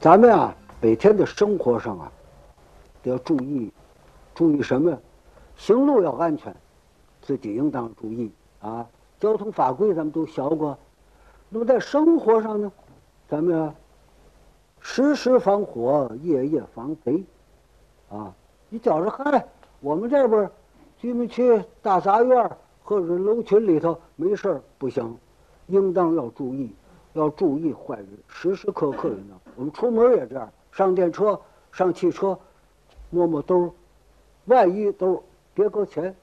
咱们啊，每天的生活上啊，要注意，注意什么？行路要安全，自己应当注意啊。交通法规咱们都学过，那么在生活上呢，咱们啊，时时防火，夜夜防贼，啊，你觉着嗨，我们这边居民区大杂院或者楼群里头没事儿不行，应当要注意，要注意坏人，时时刻刻的呢。我们出门也这样，上电车、上汽车，摸摸兜，万一兜别搁钱，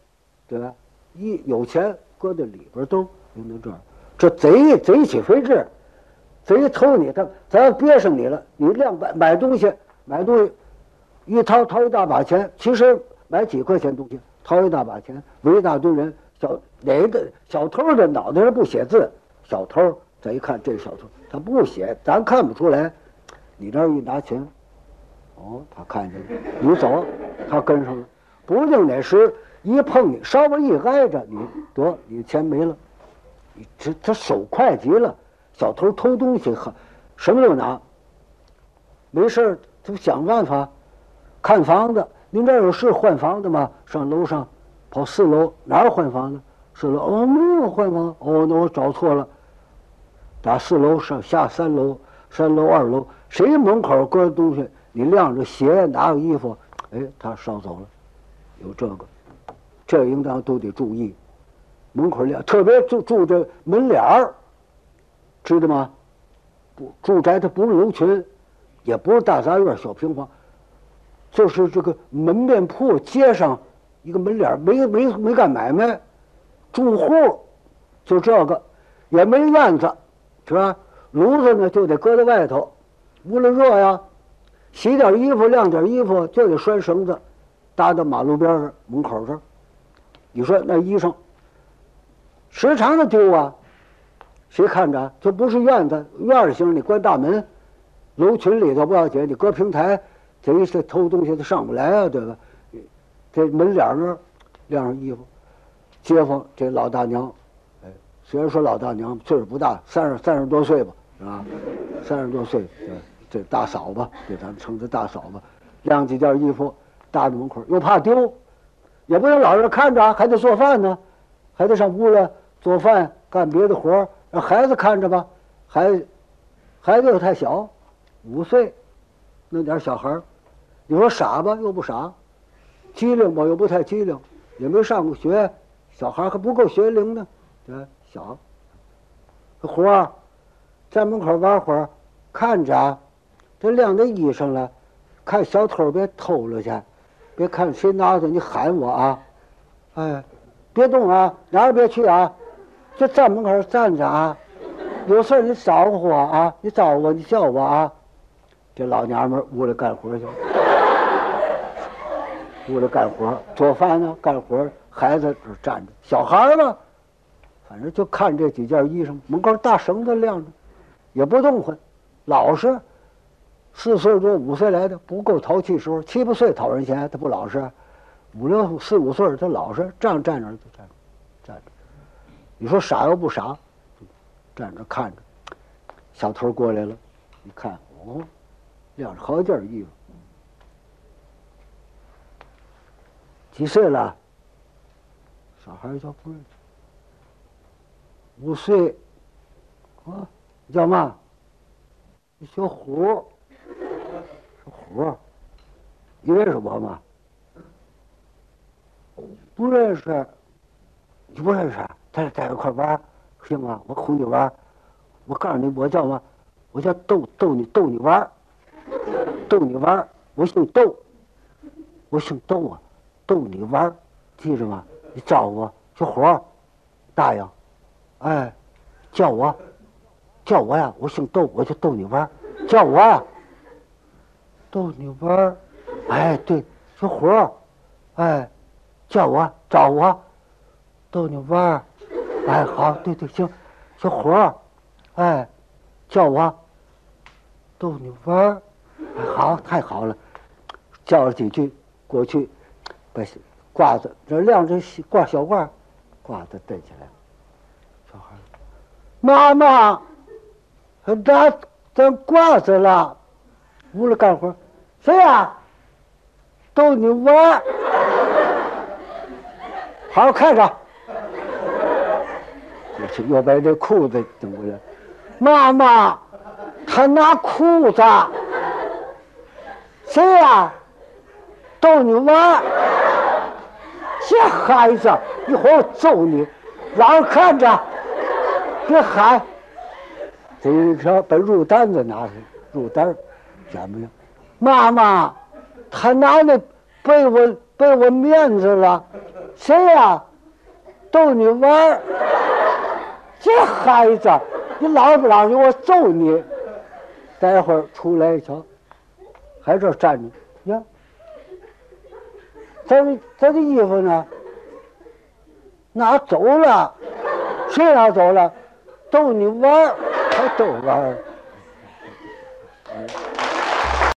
对吧？一有钱。搁在里边兜用到这儿，这贼贼起飞智，贼偷你，他咱要憋上你了，你量买买东西，买东西一掏掏一大把钱，其实买几块钱东西，掏一大把钱，围一大堆人，小哪个小偷的脑袋上不写字，小偷咱一看这是小偷他不写，咱看不出来，你这儿一拿钱，哦，他看见了，你走，他跟上了，不定哪时。一碰你，稍微一挨着你，得你钱没了。你这他手快极了，小偷偷东西很，什么都拿。没事儿，他想办法看房子。您这儿有事换房子吗？上楼上跑四楼，哪儿换房子？四楼哦，没有换房。哦，那我找错了。打四楼上下三楼，三楼二楼，谁门口搁东西？你晾着鞋，哪有衣服，哎，他捎走了。有这个。这应当都得注意，门口晾，特别住住这门脸儿，知道吗？不，住宅它不是楼群，也不是大杂院、小平房，就是这个门面铺街上一个门脸没没没干买卖，住户就这个，也没院子，是吧？炉子呢就得搁在外头，屋里热呀，洗点衣服、晾点衣服就得拴绳子，搭到马路边上门口这儿。你说那衣裳时常的丢啊，谁看着？这不是院子，院儿行，你关大门，楼群里头不要紧，你搁平台，贼是偷东西他上不来啊，对吧？这门脸那儿晾上衣服，街坊这老大娘，哎，虽然说老大娘岁数不大，三十三十多岁吧，是吧？三十多岁，这大嫂子，给咱们称之大嫂子，晾几件衣服搭在门口，又怕丢。也不能老是看着，还得做饭呢，还得上屋里做饭干别的活让孩子看着吧。孩孩子又太小，五岁，那点小孩你说傻吧又不傻，机灵吧又不太机灵，也没上过学，小孩还不够学龄呢，对小。活儿在门口玩会儿，看着，这晾的衣裳了，看小偷别偷了去。别看谁拿着，你喊我啊！哎，别动啊，哪儿别去啊！就站门口站着啊！有事你招呼我啊！你招呼我，你叫我啊！这老娘们屋里干活去，屋里干活做饭呢，干活孩子这站着，小孩嘛，反正就看这几件衣裳，门口大绳子晾着，也不动换，老实。四岁多五岁来的不够淘气时候，七八岁讨人嫌，他不老实；五六四五岁他老实，站站着就站着，站着。你说傻又不傻，站着看着。小偷过来了，一看哦，晾着好几件衣服。几岁了？小孩叫不认识。五岁，啊，叫嘛？小虎。虎，你认识我吗？不认识，你不认识，咱俩在一块玩行吗？我哄你玩我告诉你，我叫嘛？我叫逗逗你逗你玩逗你玩我姓逗，我姓逗啊，逗你玩记着吗？你招我小伙，答应，哎，叫我，叫我呀，我姓逗，我就逗你玩叫我。呀。逗你玩儿，哎，对，小虎儿，哎，叫我找我，逗你玩儿，哎，好，对对，行，小虎儿，哎，叫我逗你玩儿，哎，好，太好了，叫了几句，过去把褂子这晾着挂小褂，褂子戴起来，小孩妈妈，拿咱褂子了。屋里干活，谁呀？逗你玩，好好看着。我去又把这裤子蹬过来，妈妈，他拿裤子，谁呀？逗你玩，这孩子，一会儿我揍你，让人看着，别喊。这一说把肉担子拿上，肉担怎么样？妈妈，他拿那被我被我面子了，谁呀？逗你玩。这孩子，你老不老实，我揍你！待会儿出来一瞧，还这站着，呀，咱咱的衣服呢？拿走了？谁拿走了？逗你玩儿，还逗玩儿。